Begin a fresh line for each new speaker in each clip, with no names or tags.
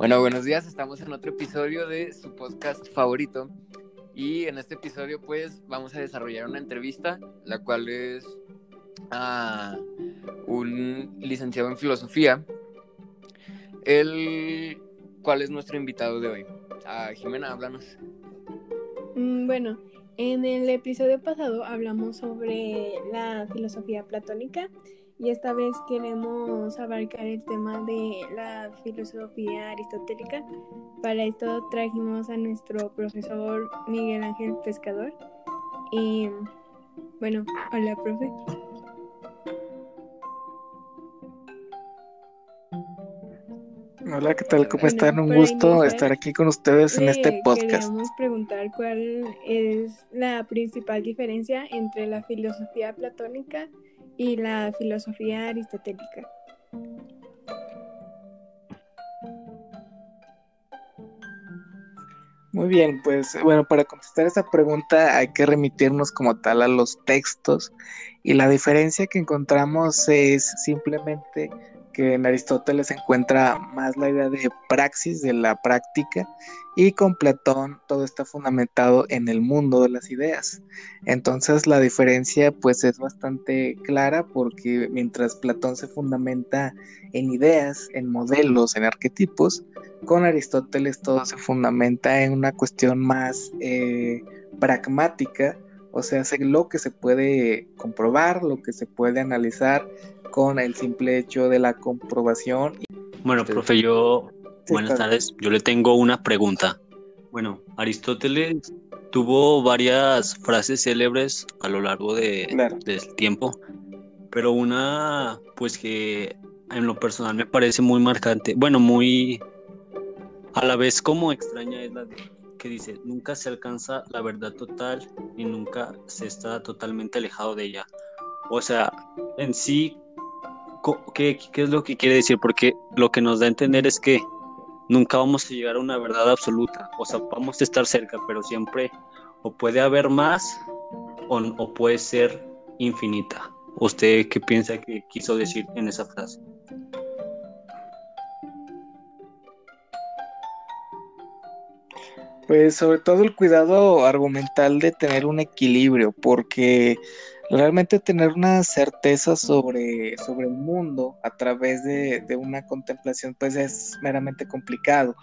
Bueno, buenos días, estamos en otro episodio de su podcast favorito y en este episodio pues vamos a desarrollar una entrevista, la cual es a un licenciado en filosofía, el cual es nuestro invitado de hoy. Ah, Jimena, háblanos.
Mm, bueno, en el episodio pasado hablamos sobre la filosofía platónica y esta vez queremos abarcar el tema de la filosofía aristotélica. Para esto trajimos a nuestro profesor Miguel Ángel Pescador. Y bueno, hola, profe.
Hola, ¿qué tal? ¿Cómo están? Un gusto estar aquí con ustedes en este podcast.
Queremos preguntar cuál es la principal diferencia entre la filosofía platónica y la filosofía aristotélica.
Muy bien, pues bueno, para contestar esa pregunta hay que remitirnos como tal a los textos y la diferencia que encontramos es simplemente que en Aristóteles se encuentra más la idea de praxis, de la práctica, y con Platón todo está fundamentado en el mundo de las ideas. Entonces la diferencia pues es bastante clara porque mientras Platón se fundamenta en ideas, en modelos, en arquetipos, con Aristóteles todo se fundamenta en una cuestión más eh, pragmática, o sea, lo que se puede comprobar, lo que se puede analizar con el simple hecho de la comprobación.
Bueno, profe, yo, buenas tardes, yo le tengo una pregunta. Bueno, Aristóteles tuvo varias frases célebres a lo largo de, del tiempo, pero una, pues que en lo personal me parece muy marcante, bueno, muy a la vez como extraña es la que dice, nunca se alcanza la verdad total y nunca se está totalmente alejado de ella. O sea, en sí ¿qué, ¿qué, es lo que quiere decir? Porque lo que nos da a entender es que nunca vamos a llegar a una verdad absoluta. O sea, vamos a estar cerca, pero siempre o puede haber más o, o puede ser infinita. ¿Usted qué piensa que quiso decir en esa frase?
Pues sobre todo el cuidado argumental de tener un equilibrio, porque realmente tener una certeza sobre, sobre el mundo a través de, una contemplación pues es meramente complicado.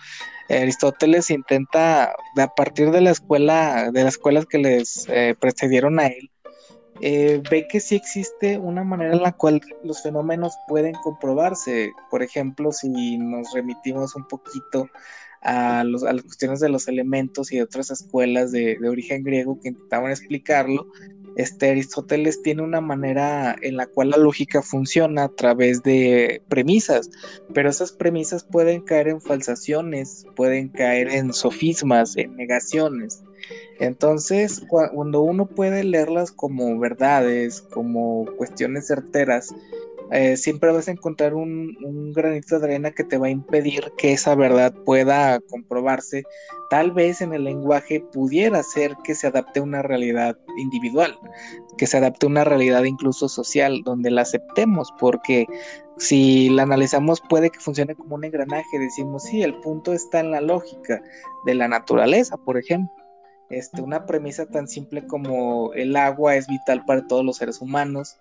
Aristóteles intenta, a partir de la escuela, de las escuelas que les eh, precedieron a él, eh, ve que sí existe una manera en la cual los fenómenos pueden comprobarse. Por ejemplo, si nos remitimos un poquito a, los, las cuestiones de los elementos y de otras escuelas de, de origen griego que intentaban explicarlo, este Aristóteles tiene una manera en la cual la lógica funciona a través de premisas, pero esas premisas pueden caer en falsaciones, pueden caer en sofismas, en negaciones. Entonces, cuando uno puede leerlas como verdades, como cuestiones certeras, eh, siempre vas a encontrar un, granito de arena que te va a impedir que esa verdad pueda comprobarse. Tal vez en el lenguaje pudiera ser que se adapte a una realidad individual, que se adapte a una realidad incluso social, donde la aceptemos, porque si la analizamos puede que funcione como un engranaje. Decimos, sí, el punto está en la lógica de la naturaleza, por ejemplo. Este, una premisa tan simple como el agua es vital para todos los seres humanos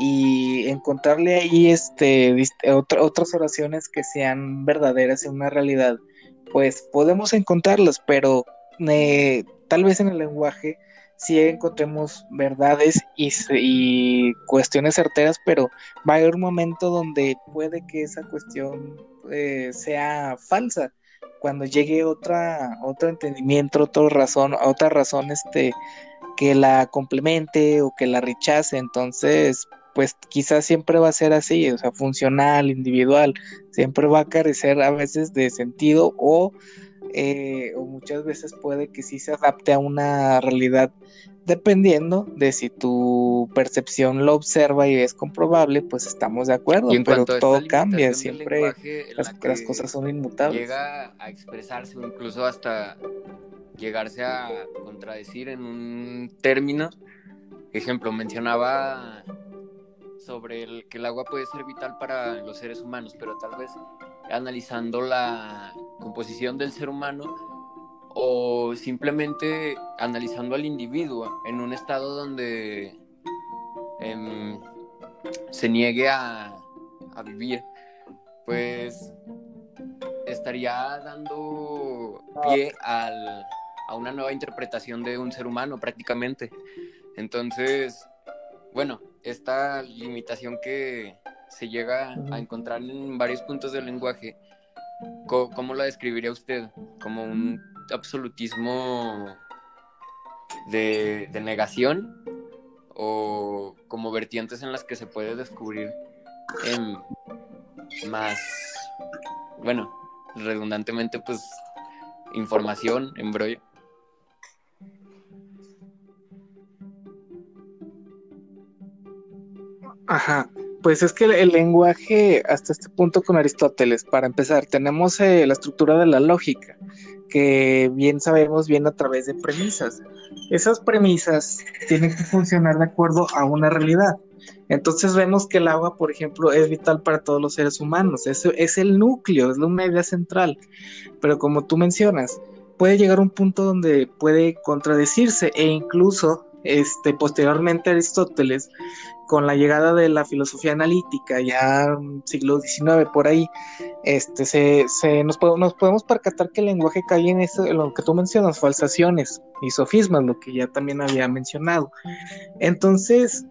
y encontrarle ahí este, otras oraciones que sean verdaderas en una realidad, pues podemos encontrarlas, pero eh, tal vez en el lenguaje sí encontremos verdades y, cuestiones certeras, pero va a haber un momento donde puede que esa cuestión eh, sea falsa. Cuando llegue otra, otro entendimiento, otra razón, otra razón este, que la complemente o que la rechace, entonces pues quizás siempre va a ser así, o sea, funcional, individual, siempre va a carecer a veces de sentido o, eh, o muchas veces puede que sí se adapte a una realidad dependiendo de si tu percepción lo observa y es comprobable, pues estamos de acuerdo, pero todo cambia, siempre las, las cosas son inmutables.
Llega a expresarse o incluso hasta llegarse a contradecir en un término. Ejemplo, mencionaba sobre el, que el agua puede ser vital para los seres humanos, pero tal vez analizando la, composición del ser humano o simplemente analizando al individuo en un estado donde em, se niegue a, vivir, pues estaría dando pie al, a una nueva interpretación de un ser humano prácticamente. Entonces, bueno, esta limitación que se llega a encontrar en varios puntos del lenguaje, ¿cómo, la describiría usted? ¿Como un absolutismo de, negación? ¿O como vertientes en las que se puede descubrir más, bueno, redundantemente, pues, información, embrollo?
Ajá, pues es que el, lenguaje hasta este punto con Aristóteles, para empezar, tenemos eh, la estructura de la lógica, que bien sabemos viene a través de premisas. Esas premisas tienen que funcionar de acuerdo a una realidad. Entonces vemos que el agua, por ejemplo, es vital para todos los seres humanos. Eso es el núcleo, es una idea central. Pero como tú mencionas, puede llegar a un punto donde puede contradecirse e incluso este, posteriormente Aristóteles con la llegada de la filosofía analítica, ya siglo XIX por ahí, este, se, nos, nos, podemos percatar que el lenguaje cae en, eso, en lo que tú mencionas, falsaciones y sofismas, lo que ya también había mencionado. Entonces,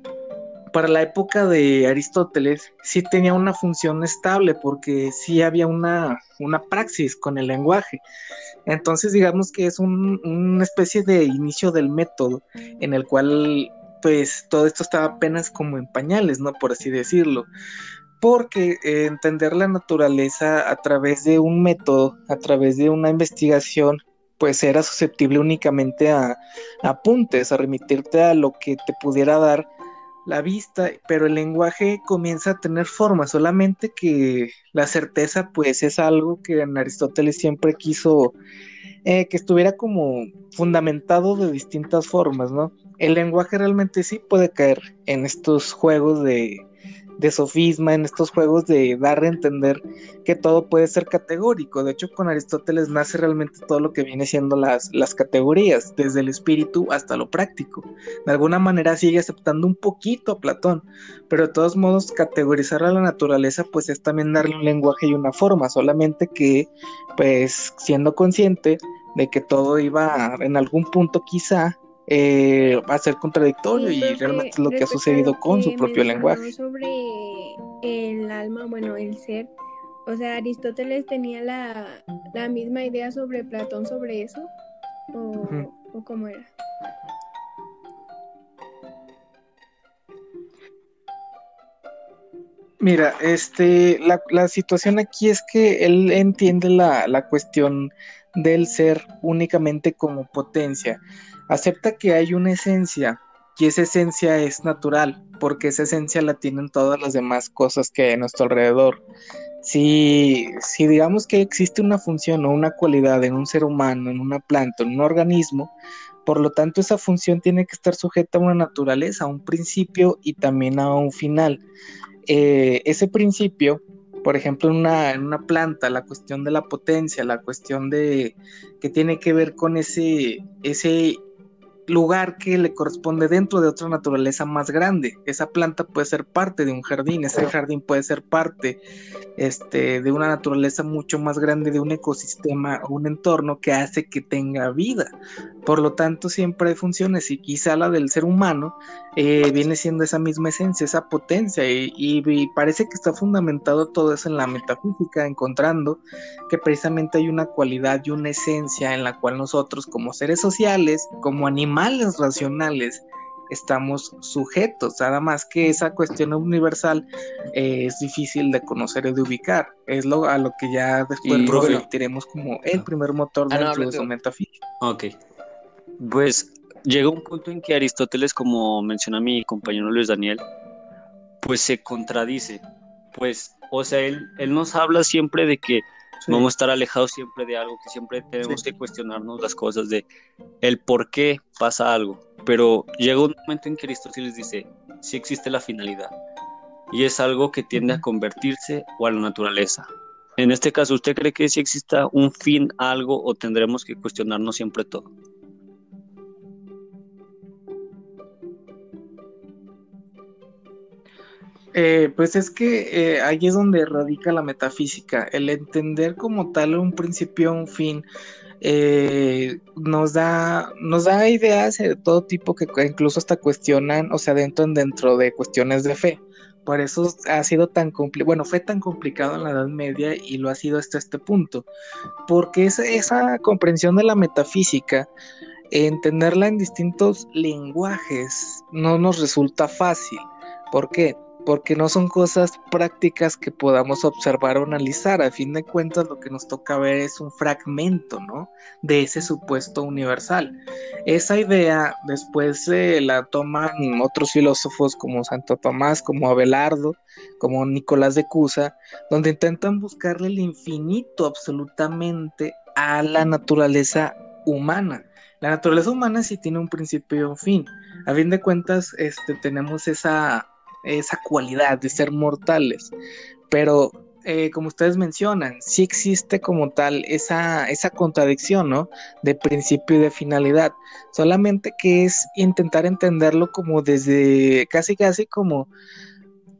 para la época de Aristóteles sí tenía una función estable porque sí había una, una praxis con el lenguaje. Entonces digamos que es una especie de inicio del método en el cual pues todo esto estaba apenas como en pañales, ¿no? Por así decirlo. Porque eh, entender la naturaleza a través de un método, a través de una investigación, pues era susceptible únicamente a, a apuntes, a remitirte a lo que te pudiera dar la vista, pero el lenguaje comienza a tener forma, solamente que la certeza pues es algo que en Aristóteles siempre quiso eh, que estuviera como fundamentado de distintas formas, ¿no? El lenguaje realmente sí puede caer en estos juegos de, de sofisma, en estos juegos de dar a entender que todo puede ser categórico. De hecho, con Aristóteles nace realmente todo lo que viene siendo las, las categorías, desde el espíritu hasta lo práctico. De alguna manera sigue aceptando un poquito a Platón, pero de todos modos categorizar a la naturaleza pues es también darle un lenguaje y una forma, solamente que pues siendo consciente de que todo iba en algún punto quizá eh, a ser contradictorio y realmente es lo que ha sucedido con su propio lenguaje.
Sobre el alma, bueno, el ser, o sea, Aristóteles tenía la, misma idea sobre Platón sobre eso, o, o cómo era.
Mira, este, la, la, situación aquí es que él entiende la, la cuestión del ser únicamente como potencia. Acepta que hay una esencia y esa esencia es natural, porque esa esencia la tienen todas las demás cosas que hay a nuestro alrededor. Si, si digamos que existe una función o una cualidad en un ser humano, en una planta, en un organismo, por lo tanto esa función tiene que estar sujeta a una naturaleza, a un principio y también a un final. Eh, ese principio por ejemplo, en una, una planta, la cuestión de la potencia, la cuestión de que tiene que ver con ese, ese lugar que le corresponde dentro de otra naturaleza más grande. Esa planta puede ser parte de un jardín, ese jardín puede ser parte este, de una naturaleza mucho más grande, de un ecosistema o un entorno que hace que tenga vida. Por lo tanto, siempre hay funciones y quizá la del ser humano eh, viene siendo esa misma esencia, esa potencia y, y parece que está fundamentado todo eso en la metafísica, encontrando que precisamente hay una cualidad y una esencia en la cual nosotros como seres sociales, como animales, racionales estamos sujetos, nada más que esa cuestión universal eh, es difícil de conocer y de ubicar. Es lo a lo que ya después nos como el primer motor ah, de su metafísica.
Ok. Pues llega un punto en que Aristóteles, como menciona mi compañero Luis Daniel, pues se contradice. Pues, o sea, él, él nos habla siempre de que Vamos a estar alejados siempre de algo, que siempre tenemos que cuestionarnos las cosas de el por qué pasa algo. Pero llega un momento en que Aristóteles dice, sí existe la finalidad. Y es algo que tiende a convertirse o a la naturaleza. En este caso, ¿usted cree que si exista un fin a algo o tendremos que cuestionarnos siempre todo?
Eh, pues es que eh, ahí es donde radica la metafísica, el entender como tal un principio, un fin, eh, nos da nos da ideas de todo tipo que incluso hasta cuestionan o se adentran dentro de cuestiones de fe. Por eso ha sido tan complicado, bueno, fue tan complicado en la Edad Media y lo ha sido hasta este punto, porque esa, esa comprensión de la metafísica, entenderla en distintos lenguajes, no nos resulta fácil. ¿Por qué? Porque no son cosas prácticas que podamos observar o analizar. A fin de cuentas, lo que nos toca ver es un fragmento, ¿no? De ese supuesto universal. Esa idea después la toman otros filósofos como Santo Tomás, como Abelardo, como Nicolás de Cusa, donde intentan buscarle el infinito absolutamente a la naturaleza humana. La naturaleza humana sí tiene un principio y un fin. A fin de cuentas, este, tenemos esa esa cualidad de ser mortales. Pero eh, como ustedes mencionan, sí existe como tal esa, esa contradicción, ¿no? De principio y de finalidad. Solamente que es intentar entenderlo como desde, casi casi como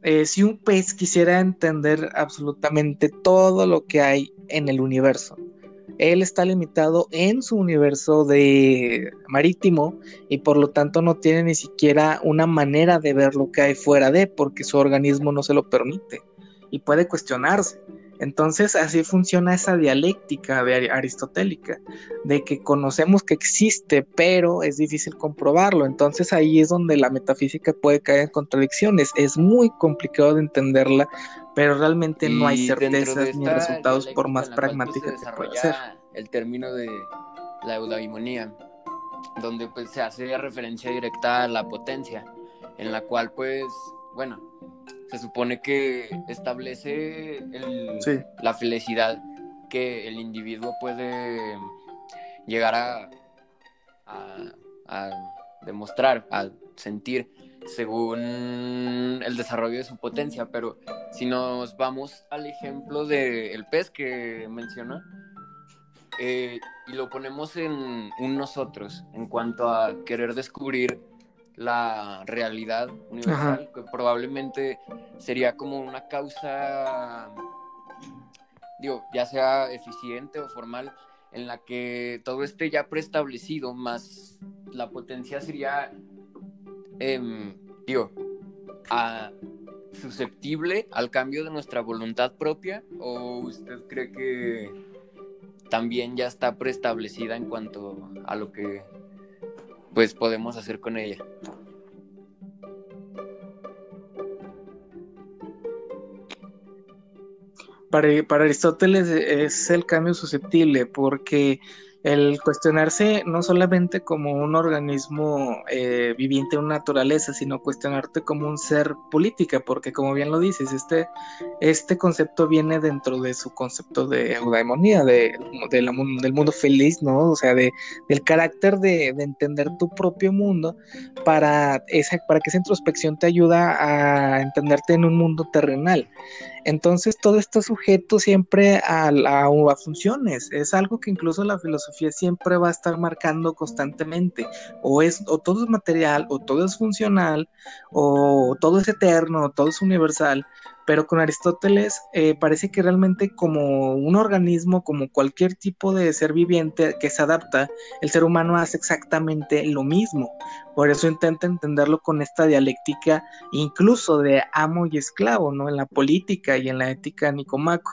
eh, si un pez quisiera entender absolutamente todo lo que hay en el universo él está limitado en su universo de marítimo y por lo tanto no tiene ni siquiera una manera de ver lo que hay fuera de porque su organismo no se lo permite y puede cuestionarse. Entonces así funciona esa dialéctica de aristotélica, de que conocemos que existe, pero es difícil comprobarlo. Entonces ahí es donde la metafísica puede caer en contradicciones. Es muy complicado de entenderla, pero realmente no hay certezas ni resultados por más pragmática que pueda ser.
El término de la eudaimonía, donde pues se hace referencia directa a la potencia, en la cual pues, bueno, se supone que establece la felicidad que el individuo puede llegar a, a, demostrar, a sentir según el desarrollo de su potencia. Pero si nos vamos al ejemplo del pez que mencionó, eh, y lo ponemos en un nosotros, en cuanto a querer descubrir la realidad universal, que probablemente sería como una causa, digo, ya sea eficiente o formal, en la que todo esté ya preestablecido, más la potencia sería, em, digo, susceptible al cambio de nuestra voluntad propia, o usted cree que también ya está preestablecida en cuanto a lo que pues podemos hacer con ella.
Para, para Aristóteles es el cambio susceptible porque el cuestionarse no solamente como un organismo eh, viviente en naturaleza, sino cuestionarte como un ser política, porque como bien lo dices, este, este concepto viene dentro de su concepto de eudaimonía, de, del mundo feliz, ¿no? O sea, de, del carácter de, entender tu propio mundo para, esa, para que esa introspección te ayuda a entenderte en un mundo terrenal. Entonces todo está sujeto siempre a, a, funciones, es algo que incluso la filosofía siempre va a estar marcando constantemente, o es o todo es material, o todo es funcional, o todo es eterno, o todo es universal, pero con Aristóteles eh, parece que realmente como un organismo, como cualquier tipo de ser viviente que se adapta, el ser humano hace exactamente lo mismo. Por eso intenta entenderlo con esta dialéctica incluso de amo y esclavo, ¿no? En la política y en la ética Nicomaco.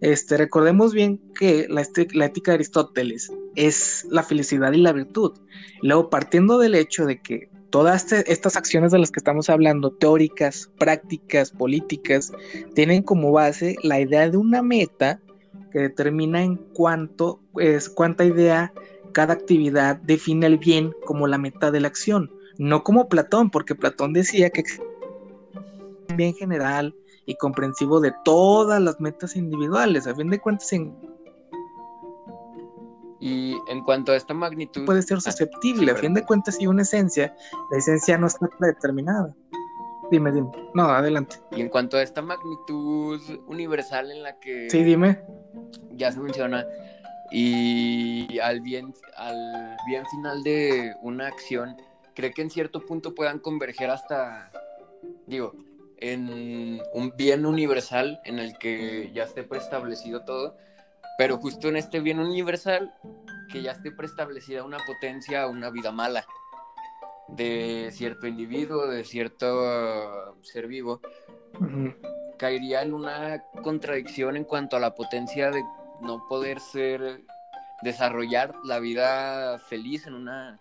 Este, recordemos bien que la, la ética de Aristóteles es la felicidad y la virtud. Luego, partiendo del hecho de que todas estas acciones de las que estamos hablando, teóricas, prácticas, políticas, tienen como base la idea de una meta que determina en cuánto es cuánta idea cada actividad define el bien como la meta de la acción, no como Platón, porque Platón decía que bien general y comprensivo de todas las metas individuales, a fin de cuentas en
y en cuanto a esta magnitud...
Puede ser ah, susceptible, a fin de cuentas, si una esencia, la esencia no está predeterminada. Dime, dime. No, adelante.
Y en cuanto a esta magnitud universal en la que...
Sí, dime.
Ya se menciona. Y al bien, al bien final de una acción, ¿cree que en cierto punto puedan converger hasta, digo, en un bien universal en el que ya esté preestablecido todo? Pero justo en este bien universal, que ya esté preestablecida una potencia, una vida mala de cierto individuo, de cierto ser vivo, caería en una contradicción en cuanto a la potencia de no poder ser, desarrollar la vida feliz en una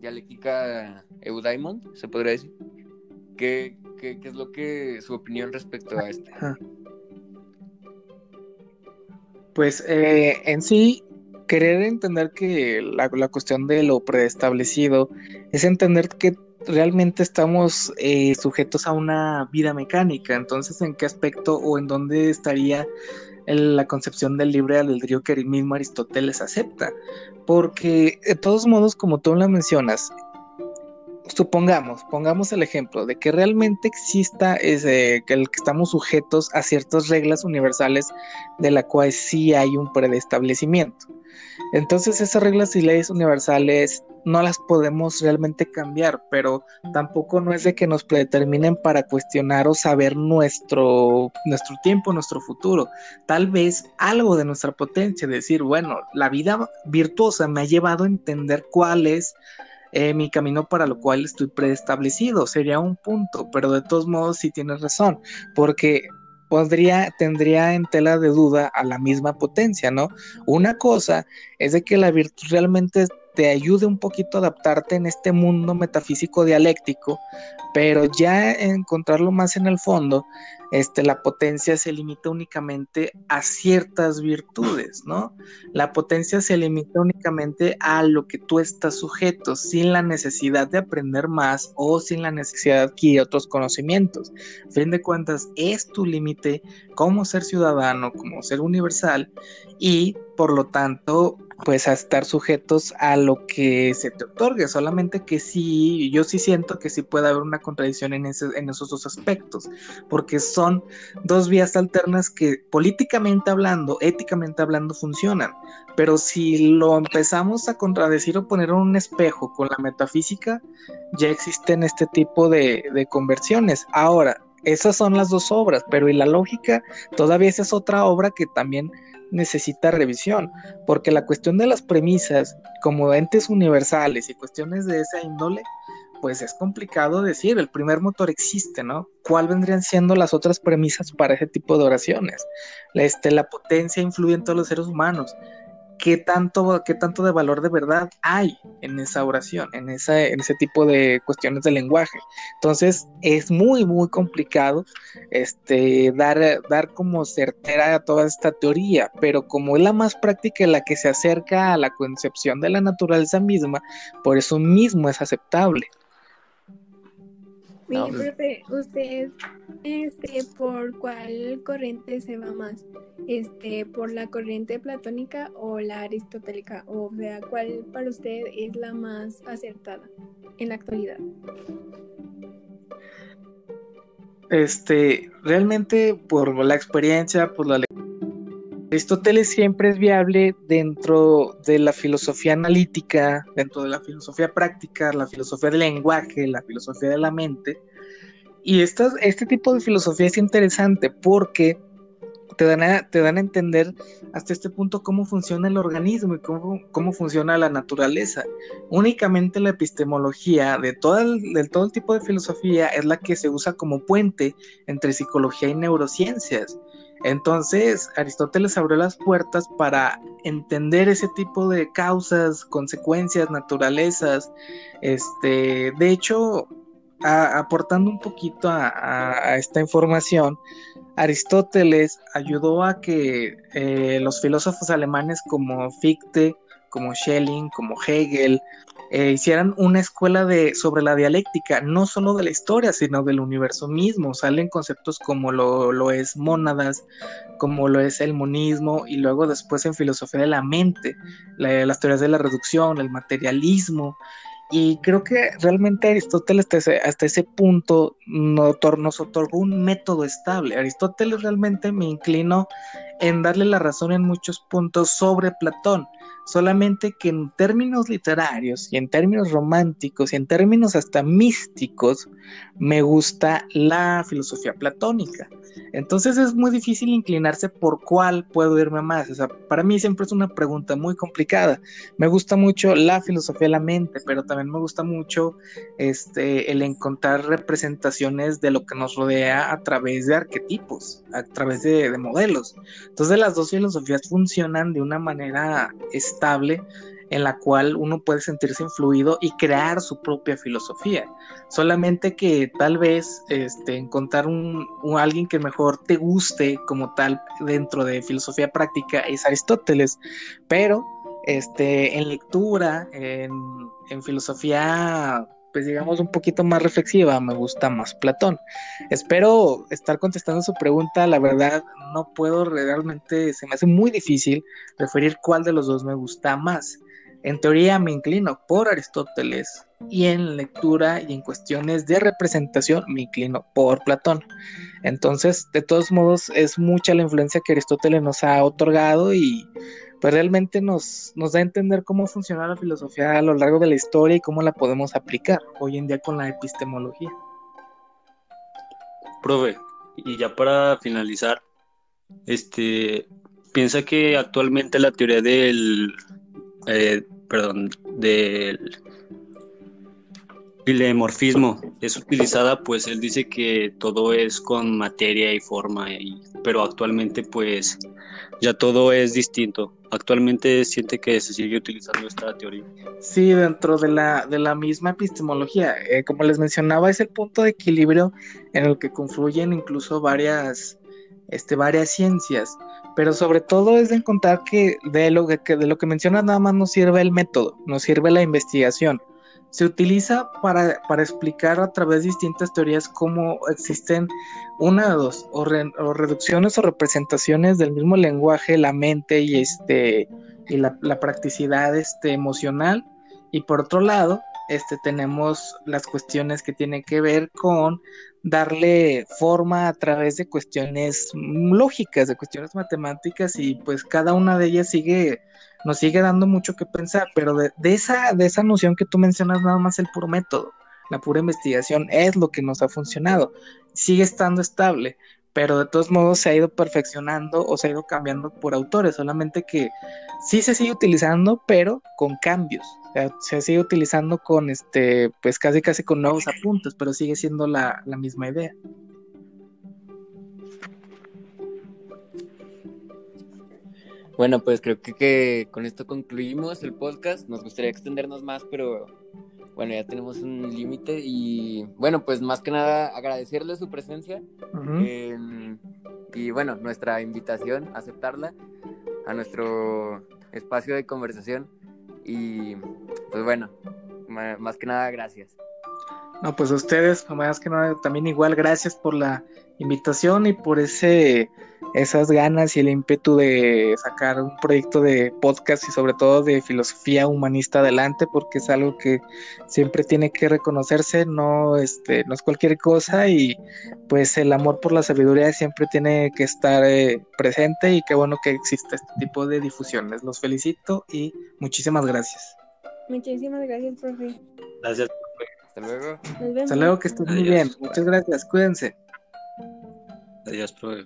dialéctica eudaimon, se podría decir. ¿Qué, es lo que su opinión respecto a esto?
Pues eh, en sí, querer entender que la, cuestión de lo preestablecido es entender que realmente estamos eh, sujetos a una vida mecánica. Entonces, ¿en qué aspecto o en dónde estaría la concepción del libre albedrío que el mismo Aristóteles acepta? Porque, de todos modos, como tú lo mencionas, supongamos, pongamos el ejemplo de que realmente exista ese, que, estamos sujetos a ciertas reglas universales de la cual sí hay un predestablecimiento. Entonces esas reglas y leyes universales no las podemos realmente cambiar, pero tampoco no es de que nos predeterminen para cuestionar o saber nuestro, nuestro tiempo, nuestro futuro. Tal vez algo de nuestra potencia, decir, bueno, la vida virtuosa me ha llevado a entender cuál es eh, mi camino para lo cual estoy preestablecido. Sería un punto, pero de todos modos sí tienes razón, porque podría, tendría en tela de duda a la misma potencia, ¿no? Una cosa es de que la virtud realmente te ayude un poquito a adaptarte en este mundo metafísico dialéctico, pero ya encontrarlo más en el fondo, este, la potencia se limita únicamente a ciertas virtudes, ¿no? La potencia se limita únicamente a lo que tú estás sujeto, sin la necesidad de aprender más o sin la necesidad de adquirir otros conocimientos. A fin de cuentas, es tu límite como ser ciudadano, como ser universal y por lo tanto pues a estar sujetos a lo que se te otorgue, solamente que sí, yo sí siento que sí puede haber una contradicción en, ese, en esos dos aspectos, porque son dos vías alternas que políticamente hablando, éticamente hablando, funcionan, pero si lo empezamos a contradecir o poner en un espejo con la metafísica, ya existen este tipo de, conversiones. Ahora, esas son las dos obras, pero y la lógica todavía es otra obra que también necesita revisión, porque la cuestión de las premisas como entes universales y cuestiones de esa índole, pues es complicado decir, el primer motor existe, ¿no? ¿Cuál vendrían siendo las otras premisas para ese tipo de oraciones? Este, la potencia influye en todos los seres humanos qué tanto, qué tanto de valor de verdad hay en esa oración, en, en ese tipo de cuestiones de lenguaje. Entonces, es muy, muy complicado este, dar, dar como certera a toda esta teoría, pero como es la más práctica la que se acerca a la concepción de la naturaleza misma, por eso mismo es aceptable.
Mi profe, ¿usted este, por cuál corriente se va más? Este, ¿Por la corriente platónica o la aristotélica? O sea, ¿cuál para usted es la más acertada en la actualidad?
Este, realmente por la experiencia, por la Aristóteles siempre es viable dentro de la filosofía analítica, dentro de la filosofía práctica, la filosofía del lenguaje, la filosofía de la mente. Y este tipo de filosofía es interesante porque te dan, a, te dan a entender hasta este punto cómo funciona el organismo y cómo, cómo funciona la naturaleza. Únicamente la epistemología de todo, de todo el tipo de filosofía es la que se usa como puente entre psicología y neurociencias. Entonces, Aristóteles abrió las puertas para entender ese tipo de causas, consecuencias, naturalezas. Este, de hecho, aportando un poquito a, esta información, Aristóteles ayudó a que eh, los filósofos alemanes como Fichte, como Schelling, como Hegel, eh, hicieran una escuela de, sobre la dialéctica, no solo de la historia, sino del universo mismo. Salen conceptos como lo, es mónadas, como lo es el monismo, y luego después en filosofía de la mente, las teorías de la reducción, el materialismo, Y creo que realmente Aristóteles hasta ese, punto nos otorgó un método estable. Aristóteles realmente me inclino en darle la razón en muchos puntos sobre Platón solamente que en términos literarios y en términos románticos y en términos hasta místicos me gusta la filosofía platónica. Entonces es muy difícil inclinarse por cuál puedo irme más. O sea, para mí siempre es una pregunta muy complicada. Me gusta mucho la filosofía de la mente, pero también me gusta mucho este, el encontrar representaciones de lo que nos rodea a través de arquetipos, a través de, de modelos. Entonces las dos filosofías funcionan de una manera en la cual uno puede sentirse influido y crear su propia filosofía. Solamente que tal vez este, encontrar un, alguien que mejor te guste como tal dentro de filosofía práctica es Aristóteles, pero este, en lectura, en filosofía pues digamos un poquito más reflexiva, me gusta más Platón. Espero estar contestando su pregunta, la verdad no puedo realmente, se me hace muy difícil referir cuál de los dos me gusta más. En teoría me inclino por Aristóteles y en lectura y en cuestiones de representación me inclino por Platón. Entonces, de todos modos, es mucha la influencia que Aristóteles nos ha otorgado y pues realmente nos, nos da a entender cómo funciona la filosofía a lo largo de la historia y cómo la podemos aplicar hoy en día con la epistemología.
Profe, y ya para finalizar, este, piensa que actualmente la teoría del eh, perdón, del es utilizada, pues él dice que todo es con materia y forma, pero actualmente pues ya todo es distinto. Actualmente siente que se sigue utilizando esta teoría.
Sí, dentro de la, de la misma epistemología. Eh, como les mencionaba, es el punto de equilibrio en el que confluyen incluso varias, este, varias ciencias pero sobre todo es de encontrar que de lo que, de lo que mencionas nada más nos sirve el método, nos sirve la investigación. Se utiliza para, para explicar a través de distintas teorías cómo existen una o dos, o, reducciones o representaciones del mismo lenguaje, la mente y, este, y la, la practicidad este, emocional. Y por otro lado, este, tenemos las cuestiones que tienen que ver con darle forma a través de cuestiones lógicas, de cuestiones matemáticas y pues cada una de ellas sigue, nos sigue dando mucho que pensar, pero de, esa, de esa noción que tú mencionas nada más el puro método, la pura investigación es lo que nos ha funcionado, sigue estando estable, pero de todos modos se ha ido perfeccionando o se ha ido cambiando por autores, solamente que sí se sigue utilizando, pero con cambios. se sigue utilizando con este, pues casi casi con nuevos apuntes, pero sigue siendo la, la misma idea.
Bueno, pues creo que, que, con esto concluimos el podcast. Nos gustaría extendernos más, pero bueno, ya tenemos un límite y bueno, pues más que nada agradecerle su presencia em, y bueno, nuestra invitación, aceptarla a nuestro espacio de conversación y pues bueno, más que nada gracias.
No, pues a ustedes, más que nada, también igual gracias por la invitación y por ese esas ganas y el ímpetu de sacar un proyecto de podcast y sobre todo de filosofía humanista adelante porque es algo que siempre tiene que reconocerse, no este no es cualquier cosa y pues el amor por la sabiduría siempre tiene que estar eh, presente y qué bueno que existe este tipo de difusiones. Los felicito y muchísimas gracias.
Muchísimas gracias, profe.
Gracias.
Hasta luego.
Hasta luego, que estén muy bien. Muchas gracias. Cuídense.
Adiós, profe.